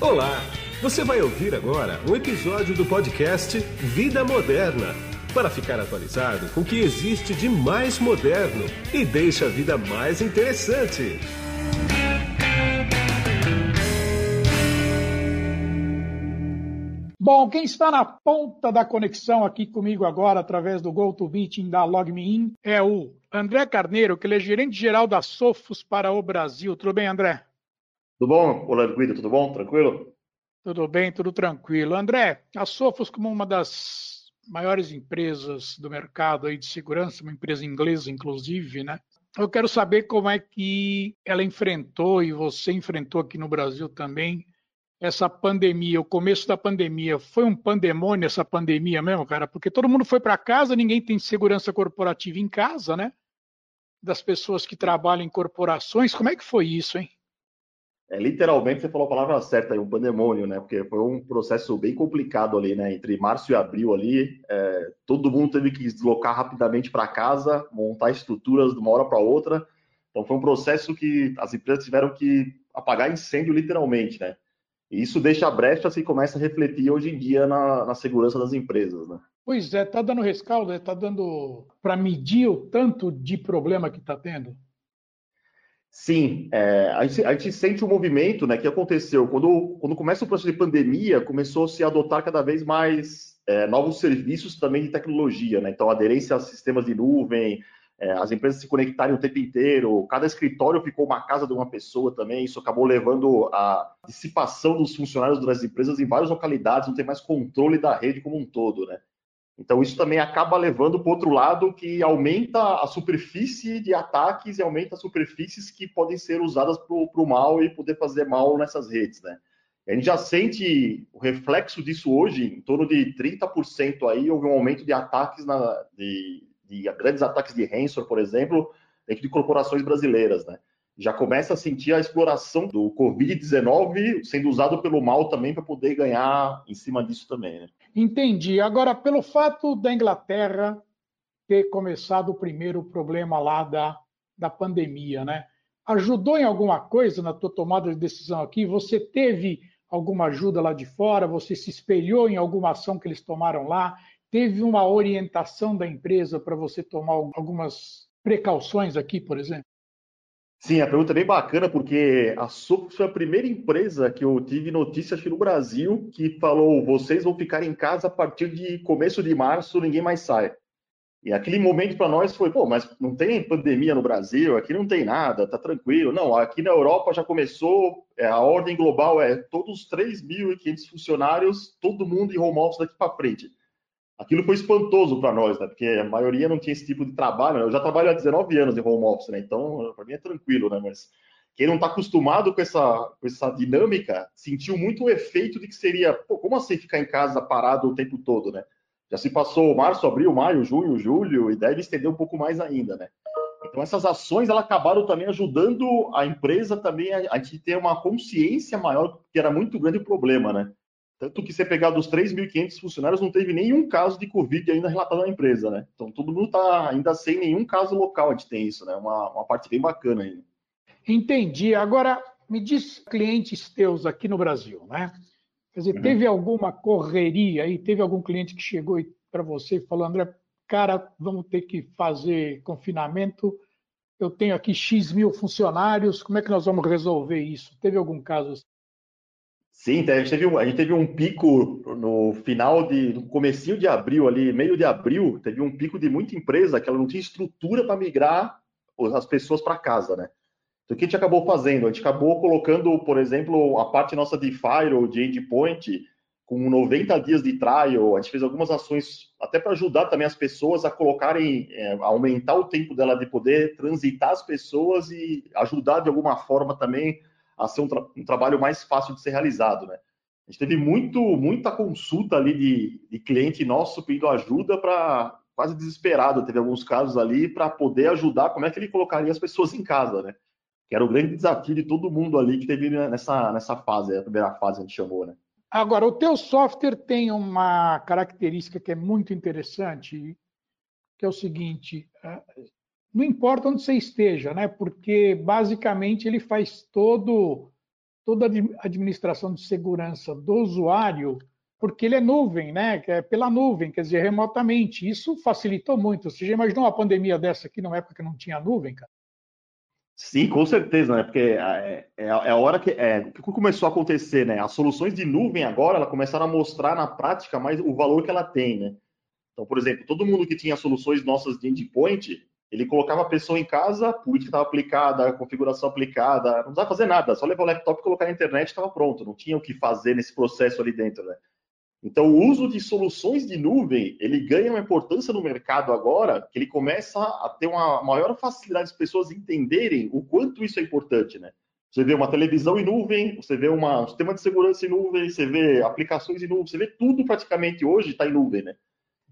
Olá! Você vai ouvir agora um episódio do podcast Vida Moderna para ficar atualizado com o que existe de mais moderno e deixa a vida mais interessante. Bom, quem está na ponta da conexão aqui comigo agora, através do GoToMeeting da LogMeIn, é o André Carneiro, que ele é gerente-geral da Sofos para o Brasil. Tudo bem, André? Tudo bom, Olá, Guido? Tudo bom? Tranquilo? Tudo bem, tudo tranquilo. André, a Sofos, como uma das maiores empresas do mercado aí de segurança, uma empresa inglesa, inclusive, né? Eu quero saber como é que ela enfrentou, e você enfrentou aqui no Brasil também, essa pandemia, o começo da pandemia. Foi um pandemônio essa pandemia mesmo, cara? Porque todo mundo foi para casa, ninguém tem segurança corporativa em casa, né? Das pessoas que trabalham em corporações. Como é que foi isso, hein? É, literalmente, você falou a palavra certa, um pandemônio, né? Porque foi um processo bem complicado ali, né? Entre março e abril ali, é, todo mundo teve que deslocar rapidamente para casa, montar estruturas de uma hora para outra. Então, foi um processo que as empresas tiveram que apagar incêndio literalmente, né? E isso deixa a brecha e começa a refletir hoje em dia na, na segurança das empresas, né? Pois é, tá dando rescaldo, está dando para medir o tanto de problema que está tendo. Sim, é, a, gente, a, gente, sente um movimento né, que aconteceu quando, quando começa o processo de pandemia, começou a se adotar cada vez mais é, novos serviços também de tecnologia, né? Então, aderência a sistemas de nuvem, é, as empresas se conectarem o tempo inteiro, cada escritório ficou uma casa de uma pessoa também, isso acabou levando a dissipação dos funcionários das empresas em várias localidades, não tem mais controle da rede como um todo, né? Então, isso também acaba levando para outro lado que aumenta a superfície de ataques e aumenta as superfícies que podem ser usadas para o mal e poder fazer mal nessas redes, né? A gente já sente o reflexo disso hoje, em torno de 30% aí, houve um aumento de ataques, na, de, de grandes ataques de ransomware, por exemplo, dentro de corporações brasileiras, né? Já começa a sentir a exploração do Covid-19 sendo usado pelo mal também para poder ganhar em cima disso também, né? Entendi. Agora, pelo fato da Inglaterra ter começado o primeiro problema lá da, da pandemia, né? Ajudou em alguma coisa na tua tomada de decisão aqui? Você teve alguma ajuda lá de fora? Você se espelhou em alguma ação que eles tomaram lá? Teve uma orientação da empresa para você tomar algumas precauções aqui, por exemplo? Sim, a pergunta é bem bacana, porque a Sopro foi a primeira empresa que eu tive notícia aqui no Brasil que falou: vocês vão ficar em casa a partir de começo de março, ninguém mais sai. E aquele momento para nós foi: pô, mas não tem pandemia no Brasil, aqui não tem nada, tá tranquilo. Não, aqui na Europa já começou, é, a ordem global é todos os 3.500 funcionários, todo mundo em home office daqui para frente aquilo foi espantoso para nós, né? Porque a maioria não tinha esse tipo de trabalho. Né? Eu já trabalho há 19 anos em home office, né? Então, para mim é tranquilo, né? Mas quem não está acostumado com essa, com essa dinâmica sentiu muito o efeito de que seria, pô, como assim ficar em casa parado o tempo todo, né? Já se passou março, abril, maio, junho, julho e deve estender um pouco mais ainda, né? Então essas ações elas acabaram também ajudando a empresa também a, a ter uma consciência maior que era muito grande o problema, né? Tanto que você pegar dos 3.500 funcionários, não teve nenhum caso de Covid ainda relatado na empresa, né? Então todo mundo está ainda sem nenhum caso local, a gente tem isso, né? Uma, uma parte bem bacana ainda. Entendi. Agora, me diz clientes teus aqui no Brasil, né? Quer dizer, uhum. teve alguma correria aí? Teve algum cliente que chegou para você e falou, André, cara, vamos ter que fazer confinamento, eu tenho aqui X mil funcionários, como é que nós vamos resolver isso? Teve algum caso assim? Sim, a gente, teve um, a gente teve um pico no final de, no comecinho de abril ali, meio de abril, teve um pico de muita empresa que ela não tinha estrutura para migrar as pessoas para casa, né? Então, o que a gente acabou fazendo? A gente acabou colocando, por exemplo, a parte nossa de Firewall, de Endpoint, com 90 dias de trial, a gente fez algumas ações até para ajudar também as pessoas a colocarem, é, aumentar o tempo dela de poder transitar as pessoas e ajudar de alguma forma também a ser um, tra um, trabalho mais fácil de ser realizado, né? A gente teve muito, muita consulta ali de, de cliente nosso pedindo ajuda para quase desesperado, teve alguns casos ali para poder ajudar como é que ele colocaria as pessoas em casa, né? Que era o grande desafio de todo mundo ali que teve nessa, nessa fase, a primeira fase a gente chamou, né? Agora, o teu software tem uma característica que é muito interessante, que é o seguinte: é, não importa onde você esteja, né? Porque basicamente ele faz todo toda a administração de segurança do usuário, porque ele é nuvem, né? É pela nuvem, quer dizer, remotamente. Isso facilitou muito. Você já imaginou uma pandemia dessa aqui numa época que não tinha nuvem, cara? Sim, com certeza, né? Porque é, é, é a hora que, é, que começou a acontecer, né? As soluções de nuvem agora, ela começaram a mostrar na prática mais o valor que ela tem, né? Então, por exemplo, todo mundo que tinha soluções nossas de endpoint, ele colocava a pessoa em casa, a política estava aplicada, a configuração aplicada, não precisava fazer nada, só levar o laptop, colocar na internet e estava pronto, não tinha o que fazer nesse processo ali dentro, né? Então, o uso de soluções de nuvem, ele ganha uma importância no mercado agora, que ele começa a ter uma maior facilidade das pessoas entenderem o quanto isso é importante, né? Você vê uma televisão em nuvem, você vê uma, um sistema de segurança em nuvem, você vê aplicações em nuvem, você vê tudo praticamente hoje está em nuvem, né?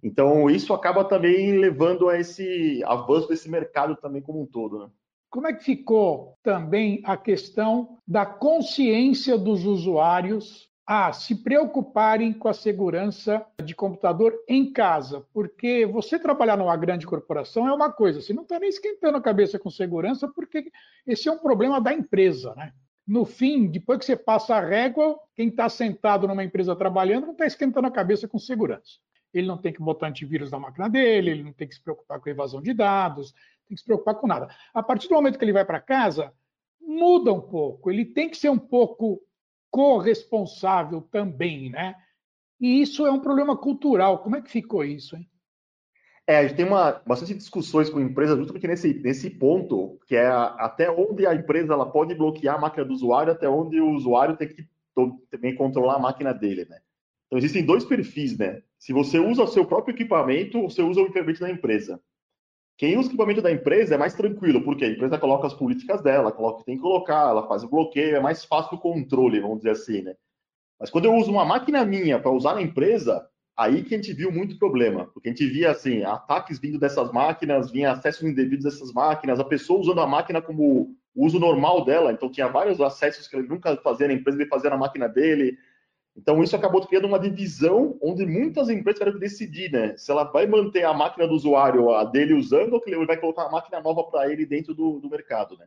Então, isso acaba também levando a esse avanço desse mercado também como um todo. Né? Como é que ficou também a questão da consciência dos usuários a se preocuparem com a segurança de computador em casa? Porque você trabalhar numa grande corporação é uma coisa, você não está nem esquentando a cabeça com segurança, porque esse é um problema da empresa, né? no fim, depois que você passa a régua, quem está sentado numa empresa trabalhando não está esquentando a cabeça com segurança ele não tem que botar antivírus na máquina dele, ele não tem que se preocupar com evasão de dados, tem que se preocupar com nada. A partir do momento que ele vai para casa, muda um pouco, ele tem que ser um pouco corresponsável também, né? E isso é um problema cultural. Como é que ficou isso, hein? É, a gente tem uma, bastante discussões com empresas justamente nesse, nesse ponto, que é a, até onde a empresa ela pode bloquear a máquina do usuário, até onde o usuário tem que também controlar a máquina dele, né? Então, existem dois perfis, né? Se você usa o seu próprio equipamento, ou você usa o equipamento da empresa. Quem usa o equipamento da empresa é mais tranquilo, porque a empresa coloca as políticas dela, coloca o que tem que colocar, ela faz o bloqueio, é mais fácil o controle, vamos dizer assim, né? Mas quando eu uso uma máquina minha para usar na empresa, aí que a gente viu muito problema, porque a gente via assim, ataques vindo dessas máquinas, vinha acessos indevidos dessas máquinas, a pessoa usando a máquina como uso normal dela, então tinha vários acessos que ele nunca fazia na empresa, ele fazia na máquina dele, então, isso acabou criando uma divisão onde muitas empresas tiveram que decidir, né? Se ela vai manter a máquina do usuário, a dele usando, ou que ele vai colocar uma máquina nova para ele dentro do, do, mercado, né?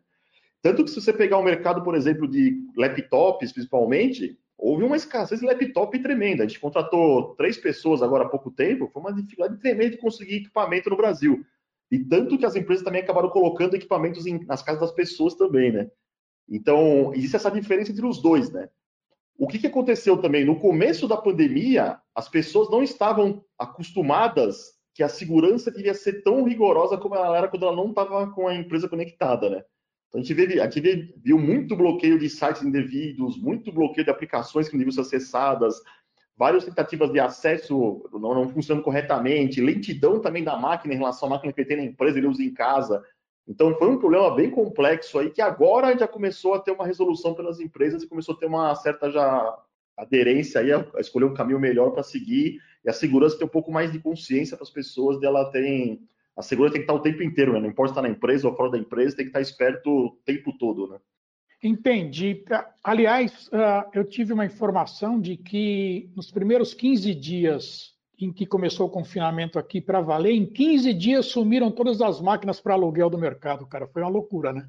Tanto que se você pegar o mercado, por exemplo, de laptops, principalmente, houve uma escassez de laptop tremenda. A gente contratou três pessoas agora há pouco tempo, foi uma dificuldade tremenda de conseguir equipamento no Brasil. E tanto que as empresas também acabaram colocando equipamentos em, nas casas das pessoas também, né? Então, existe essa diferença entre os dois, né? O que, que aconteceu também? No começo da pandemia, as pessoas não estavam acostumadas que a segurança devia ser tão rigorosa como ela era quando ela não estava com a empresa conectada, né? Então a gente, viu, a gente viu muito bloqueio de sites indevidos, muito bloqueio de aplicações que não deviam ser acessadas, várias tentativas de acesso não, não funcionando corretamente, lentidão também da máquina em relação à máquina que ele tem na empresa, ele usa em casa. Então foi um problema bem complexo aí que agora já começou a ter uma resolução pelas empresas e começou a ter uma certa já aderência aí a, escolher um caminho melhor para seguir e a segurança ter um pouco mais de consciência para as pessoas dela tem a segurança tem que estar o tempo inteiro, né? não importa estar na empresa ou fora da empresa, tem que estar esperto o tempo todo, né? Entendi. Aliás, ah, eu tive uma informação de que nos primeiros 15 dias em que começou o confinamento aqui para valer, em 15 dias sumiram todas as máquinas para aluguel do mercado, cara. Foi uma loucura, né?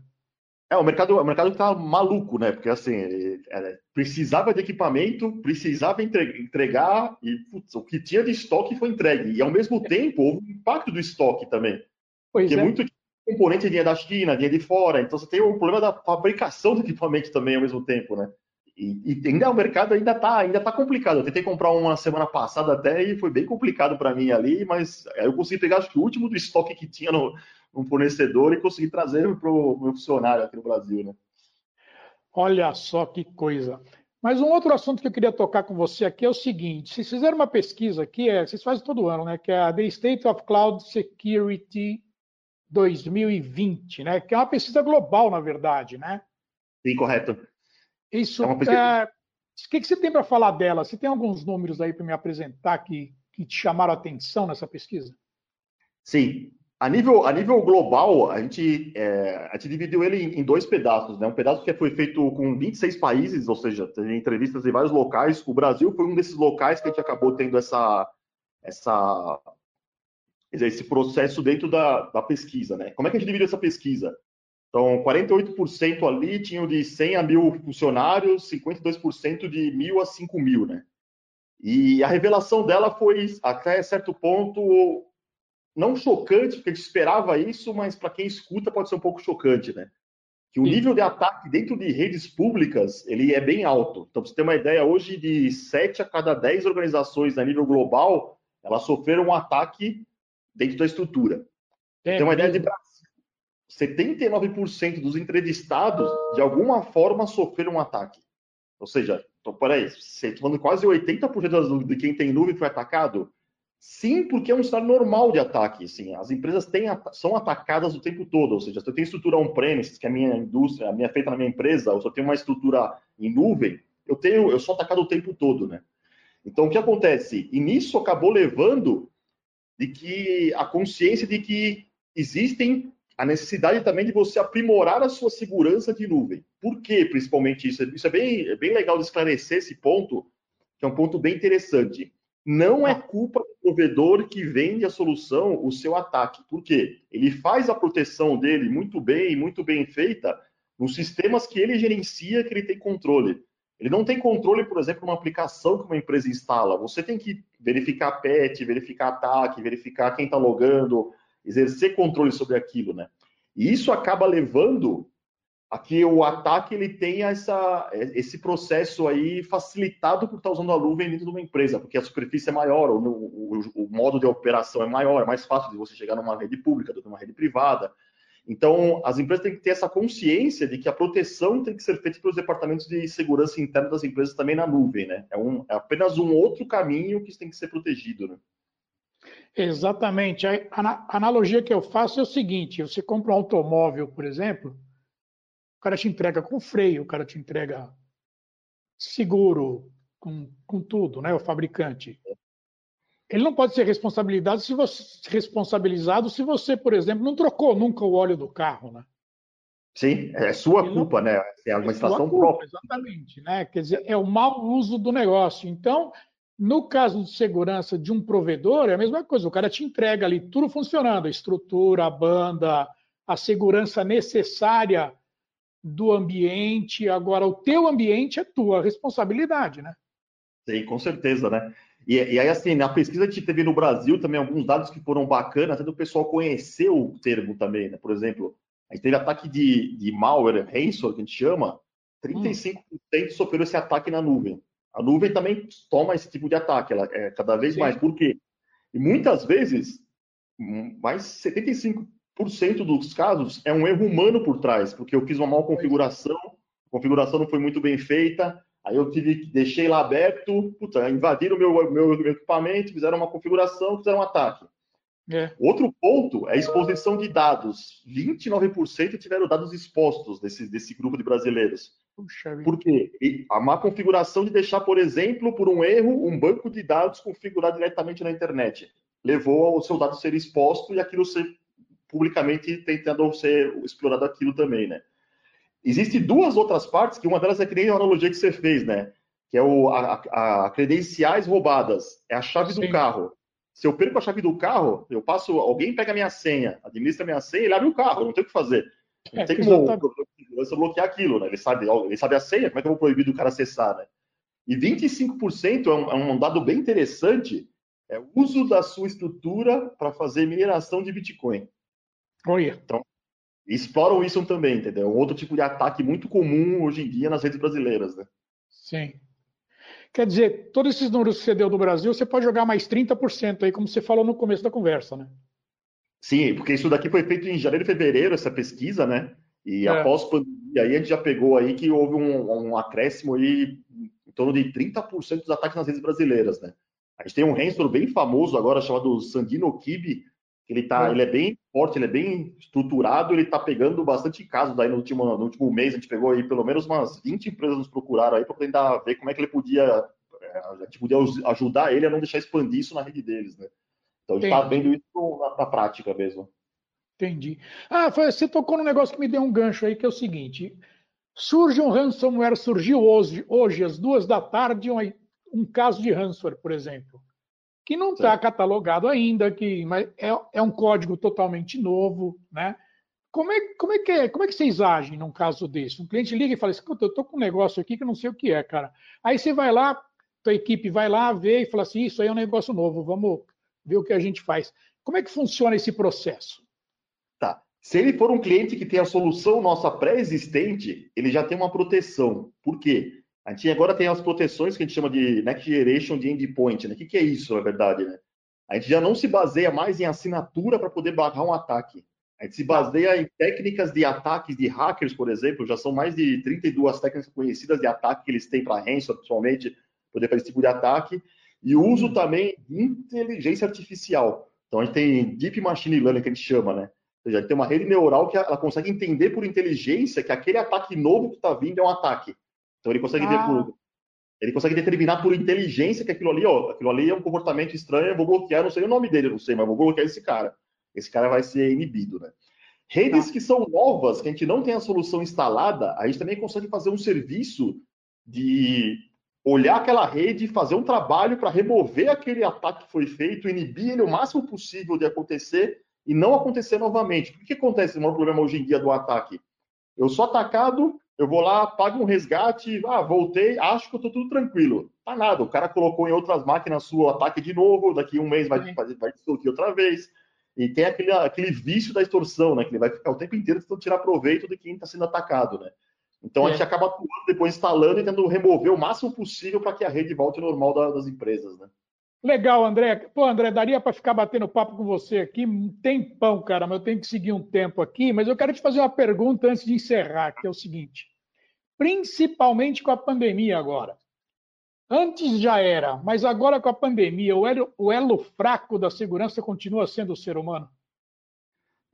É, o mercado, o mercado tá maluco, né? Porque assim, é, precisava de equipamento, precisava entregar, e putz, o que tinha de estoque foi entregue. E ao mesmo tempo houve um impacto do estoque também. Pois porque é. muito componente vinha da China, vinha de fora, então você tem o problema da fabricação do equipamento também ao mesmo tempo, né? E, e, ainda o mercado ainda está ainda tá complicado. Eu tentei comprar uma semana passada até e foi bem complicado para mim ali, mas eu consegui pegar acho que o último do estoque que tinha no, no fornecedor e consegui trazer para o meu funcionário aqui no Brasil, né? Olha só que coisa. Mas um outro assunto que eu queria tocar com você aqui é o seguinte: vocês fizeram uma pesquisa aqui, é, vocês fazem todo ano, né? Que é a The State of Cloud Security 2020, né? Que é uma pesquisa global, na verdade, né? Sim, correto. Isso. É é, o que, que você tem para falar dela? Você tem alguns números aí para me apresentar que, que te chamaram a atenção nessa pesquisa? Sim. A nível, a nível global, a gente, é, a gente dividiu ele em, em, dois pedaços. Né? Um pedaço que foi feito com 26 países, ou seja, tem entrevistas em vários locais. O Brasil foi um desses locais que a gente acabou tendo essa, essa, esse processo dentro da, da pesquisa. Né? Como é que a gente dividiu essa pesquisa? Então, 48% ali tinham de 100 a 1.000 funcionários, 52% de 1.000 a 5.000, né? E a revelação dela foi, até certo ponto, não chocante, porque a gente esperava isso, mas para quem escuta pode ser um pouco chocante, né? Que o Sim. nível de ataque dentro de redes públicas, ele é bem alto. Então, para você ter uma ideia, hoje de 7 a cada 10 organizações a nível global, elas sofreram um ataque dentro da estrutura. É, tem uma ideia de Brasil. 79% dos entrevistados, de alguma forma, sofreram um ataque. Ou seja, então, peraí, você está falando quase 80% de quem tem nuvem foi atacado? Sim, porque é um cenário normal de ataque. Sim, as empresas têm, são atacadas o tempo todo. Ou seja, se eu tenho estrutura on-premises, que é a minha indústria, a minha feita na minha empresa, ou se eu tenho uma estrutura em nuvem, eu tenho, eu sou atacado o tempo todo, né? Então, o que acontece? E nisso acabou levando de que a consciência de que existem a necessidade também de você aprimorar a sua segurança de nuvem. Por que, principalmente, isso? Isso é bem, é bem legal de esclarecer esse ponto, que é um ponto bem interessante. Não é culpa do provedor que vende a solução o seu ataque. Por quê? Ele faz a proteção dele muito bem, muito bem feita, nos sistemas que ele gerencia, que ele tem controle. Ele não tem controle, por exemplo, numa aplicação que uma empresa instala. Você tem que verificar PET, verificar ataque, verificar quem está logando, exercer controle sobre aquilo, né? E isso acaba levando a que o ataque ele tenha essa, esse processo aí facilitado por estar usando a nuvem dentro de uma empresa, porque a superfície é maior, o, o, o modo de operação é maior, é mais fácil de você chegar numa rede pública do que numa rede privada. Então, as empresas têm que ter essa consciência de que a proteção tem que ser feita pelos departamentos de segurança interna das empresas também na nuvem, né? É, um, é apenas um outro caminho que tem que ser protegido, né? Exatamente. A analogia que eu faço é o seguinte: você compra um automóvel, por exemplo, o cara te entrega com freio, o cara te entrega seguro, com, com tudo, né? O fabricante ele não pode ser responsabilizado se você, responsabilizado se você, por exemplo, não trocou nunca o óleo do carro, né? Sim, é sua ele culpa, não, né? É uma estação própria. Exatamente, né? Quer dizer, é o mau uso do negócio. Então, no caso de segurança de um provedor, é a mesma coisa. O cara te entrega ali tudo funcionando, a estrutura, a banda, a segurança necessária do ambiente. Agora, o teu ambiente é tua responsabilidade, né? Sim, com certeza, né? E, e, aí, assim, na pesquisa que teve no Brasil também alguns dados que foram bacanas, até do pessoal conhecer o termo também, né? Por exemplo, a gente teve ataque de, de malware, ransomware, que a gente chama, 35% hum. sofreram esse ataque na nuvem. A nuvem também toma esse tipo de ataque, ela é cada vez Sim. mais. Por quê? E muitas vezes, mais 75% dos casos é um erro humano por trás, porque eu fiz uma mal configuração, a configuração não foi muito bem feita, Aí eu tive, deixei lá aberto, puta, invadiram o meu, meu, meu, equipamento, fizeram uma configuração, fizeram um ataque. É. Outro ponto é a exposição de dados. 29% tiveram dados expostos desse, desse grupo de brasileiros. Puxa, por quê? A má configuração de deixar, por exemplo, por um erro, um banco de dados configurado diretamente na internet. Levou ao seu dado ser exposto e aquilo ser publicamente tentando ser explorado aquilo também, né? Existem duas outras partes, que uma delas é que nem a analogia que você fez, né? Que é o, a, a credenciais roubadas, é a chave Sim. do carro. Se eu perco a chave do carro, eu passo, alguém pega a minha senha, administra a minha senha, ele abre o carro, não tem o que fazer. Não é, tem como você bloquear aquilo, né? Ele sabe, ele sabe a senha, como é que eu vou proibir do cara acessar, né? E 25% é um, é um dado bem interessante, é o uso da sua estrutura para fazer mineração de Bitcoin. Olha. Então, exploram isso também, entendeu? É um outro tipo de ataque muito comum hoje em dia nas redes brasileiras, né? Sim. Quer dizer, todos esses números que você deu do Brasil, você pode jogar mais 30% aí, como você falou no começo da conversa, né? Sim, porque isso daqui foi feito em janeiro e fevereiro, essa pesquisa, né? E é. após pandemia, aí a gente já pegou aí que houve um, um acréscimo aí em torno de 30% dos ataques nas redes brasileiras, né? A gente tem um ransomware bem famoso agora chamado Sandino Kibi, ele, tá, ele é bem forte, ele é bem estruturado, ele está pegando bastante casos aí no último, no último mês, a gente pegou aí pelo menos umas 20 empresas nos procuraram aí para tentar ver como é que ele podia, é, a gente podia ajudar ele a não deixar expandir isso na rede deles, né? Então a gente está vendo isso na, na, prática mesmo. Entendi. Ah, você tocou num negócio que me deu um gancho aí, que é o seguinte, surge um ransomware, surgiu hoje, hoje às duas da tarde, um, um caso de ransomware, por exemplo que não está catalogado ainda, que mas é, é um código totalmente novo, né? como é, como, é que é, como é que vocês agem num caso desse? Um cliente liga e fala assim, eu estou com um negócio aqui que eu não sei o que é, cara. Aí você vai lá, tua equipe vai lá, vê e fala assim, isso aí é um negócio novo, vamos ver o que a gente faz. Como é que funciona esse processo? Se ele for um cliente que tem a solução nossa pré-existente, ele já tem uma proteção. Por quê? A gente agora tem as proteções que a gente chama de Next Generation de Endpoint. Né? O que, que é isso, na verdade? Né? A gente já não se baseia mais em assinatura para poder barrar um ataque. A gente se baseia em técnicas de ataques de hackers, por exemplo, já são mais de 32 técnicas conhecidas de ataque que eles têm para ransomware, principalmente, poder fazer esse tipo de ataque, e uso também de inteligência artificial. Então, a gente tem Deep Machine Learning, que a gente chama, né? Ou seja, tem uma rede neural que ela consegue entender por inteligência que aquele ataque novo que está vindo é um ataque. Então, ele consegue ah. por, ele consegue determinar por inteligência que aquilo ali, ó, aquilo ali é um comportamento estranho, eu vou bloquear, não sei o nome dele, não sei, mas vou bloquear esse cara esse cara vai ser inibido, né? Redes tá. que são novas, que a gente não tem a solução instalada, a gente também consegue fazer um serviço de olhar aquela rede, fazer um trabalho para remover aquele ataque que foi feito, inibir ele o máximo possível de acontecer e não acontecer novamente. O que, acontece no problema hoje em dia do ataque? Eu sou atacado, eu vou lá, pago um resgate, ah, voltei, acho que eu estou tudo tranquilo. Tá nada, o cara colocou em outras máquinas o ataque de novo, daqui um mês vai, vai, vai outra vez. E tem aquele, aquele vício da extorsão, né? Que ele vai ficar o tempo inteiro tentando tirar proveito de quem está sendo atacado, né? Então é. a gente acaba atuando, depois instalando e tentando remover o máximo possível para que a rede volte ao normal da, das empresas, né? Legal, André. Pô, André, daria para ficar batendo papo com você aqui tem pão, cara, mas eu tenho que seguir um tempo aqui. Mas eu quero te fazer uma pergunta antes de encerrar, que é o seguinte: principalmente com a pandemia agora, Antes já era, mas agora com a pandemia, o elo, o elo fraco da segurança continua sendo o ser humano?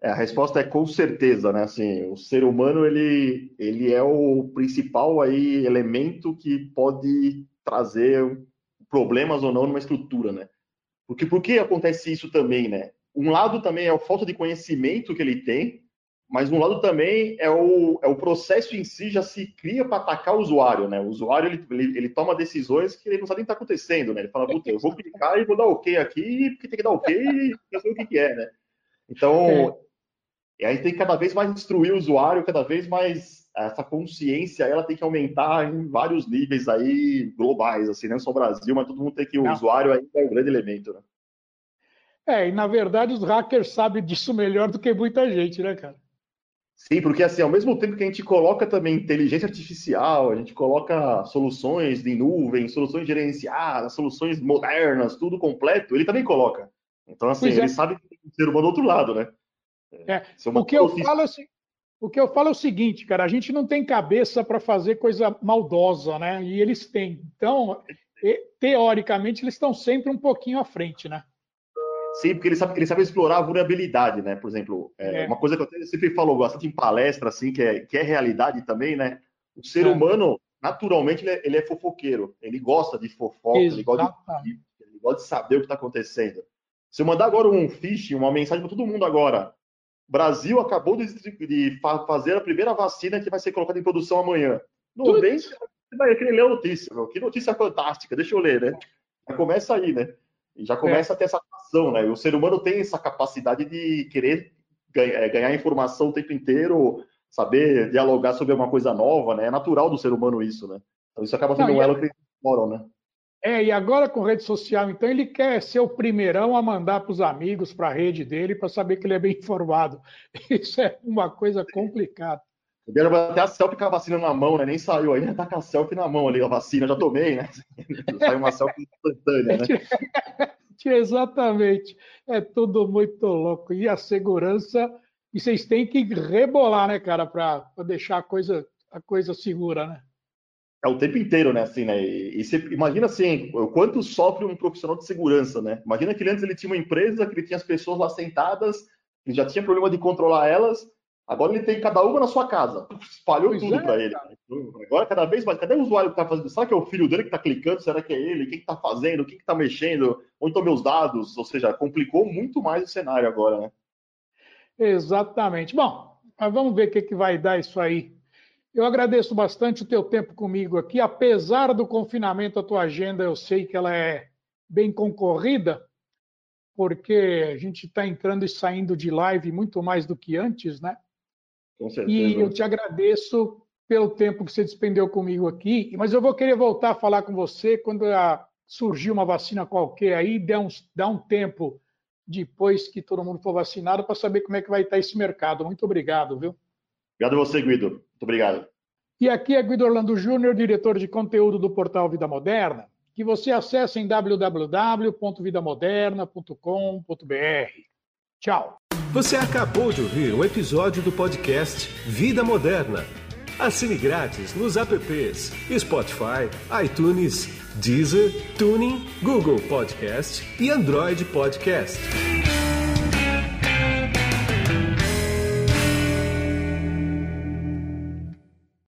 É, a resposta é com certeza, né? Assim, o ser humano ele, ele é o principal aí elemento que pode trazer problemas ou não numa estrutura, né? Porque por que acontece isso também, né? Um lado também é a falta de conhecimento que ele tem, mas um lado também é o, é o processo em si já se cria para atacar o usuário, né? O usuário ele, ele, ele, toma decisões que ele não sabe nem o que está acontecendo, né? Ele fala, puta, eu vou clicar e vou dar OK aqui, porque tem que dar OK e eu sei o que, que é, né? Então, é. aí tem que cada vez mais instruir o usuário, cada vez mais essa consciência, ela tem que aumentar em vários níveis aí globais, assim, não só o Brasil, mas todo mundo tem que o não. usuário ainda é o grande elemento, né? É, e na verdade os hackers sabem disso melhor do que muita gente, né, cara? Sim, porque assim, ao mesmo tempo que a gente coloca também inteligência artificial, a gente coloca soluções de nuvem, soluções gerenciadas, soluções modernas, tudo completo, ele também coloca. Então, assim, é. ele sabe que tem um ser humano do outro lado, né? É. é o, que eu falo é, o que eu falo é o seguinte, cara, a gente não tem cabeça para fazer coisa maldosa, né? E eles têm. Então, teoricamente, eles estão sempre um pouquinho à frente, né? Sim, porque ele sabe, ele sabe explorar a vulnerabilidade, né? Por exemplo, é, é. uma coisa que eu sempre falo bastante em palestra, assim, que é, que é realidade também, né? O ser é. humano, naturalmente, ele é, ele é, fofoqueiro. Ele gosta de fofoca, ele gosta de, ele gosta de saber o que está acontecendo. Se eu mandar agora um phishing, uma mensagem para todo mundo agora, Brasil acabou de, de, fazer a primeira vacina que vai ser colocada em produção amanhã. Não vem, você vai querer ler a notícia, meu. Que notícia fantástica, deixa eu ler, né? Já começa aí, né? E já começa é. a ter essa ação, né? O ser humano tem essa capacidade de querer ganhar, é, ganhar informação o tempo inteiro, saber dialogar sobre alguma coisa nova, né? É natural do ser humano isso, né? Então isso acaba sendo Não, um elo que eles moram, né? É, e agora com rede social, então ele quer ser o primeirão a mandar para os amigos, para a rede dele, para saber que ele é bem informado. Isso é uma coisa complicada. Eu até a selfie com a vacina na mão, né? Nem saiu ainda, tá com a selfie na mão ali, a vacina, já tomei, né? Saiu uma selfie instantânea, né? Exatamente. É tudo muito louco. E a segurança, e vocês têm que rebolar, né, cara, para deixar a coisa, a coisa segura, né? É o tempo inteiro, né? Assim, né? E, e você imagina assim, o quanto sofre um profissional de segurança, né? Imagina que antes ele tinha uma empresa, que ele tinha as pessoas lá sentadas, ele já tinha problema de controlar elas, Agora ele tem cada uma na sua casa. Espalhou pois tudo é, para ele. Agora, cada vez mais, cadê o usuário que está fazendo? Será que é o filho dele que está clicando? Será que é ele? Quem está fazendo? Quem está mexendo? Onde estão meus dados? Ou seja, complicou muito mais o cenário agora, né? Exatamente. Bom, mas vamos ver o que, que vai dar isso aí. Eu agradeço bastante o teu tempo comigo aqui. Apesar do confinamento, a tua agenda, eu sei que ela é bem concorrida, porque a gente está entrando e saindo de live muito mais do que antes, né? Com certeza. E eu te agradeço pelo tempo que você despendeu comigo aqui, mas eu vou querer voltar a falar com você quando surgir uma vacina qualquer aí, dá um, dá um tempo depois que todo mundo for vacinado para saber como é que vai estar esse mercado. Muito obrigado, viu? Obrigado a você, Guido. Muito obrigado. E aqui é Guido Orlando Júnior, diretor de conteúdo do portal Vida Moderna, que você acessa em www.vidamoderna.com.br. Tchau. Você acabou de ouvir um episódio do podcast Vida Moderna. Assine grátis nos apps Spotify, iTunes, Deezer, Tuning, Google Podcast e Android Podcast.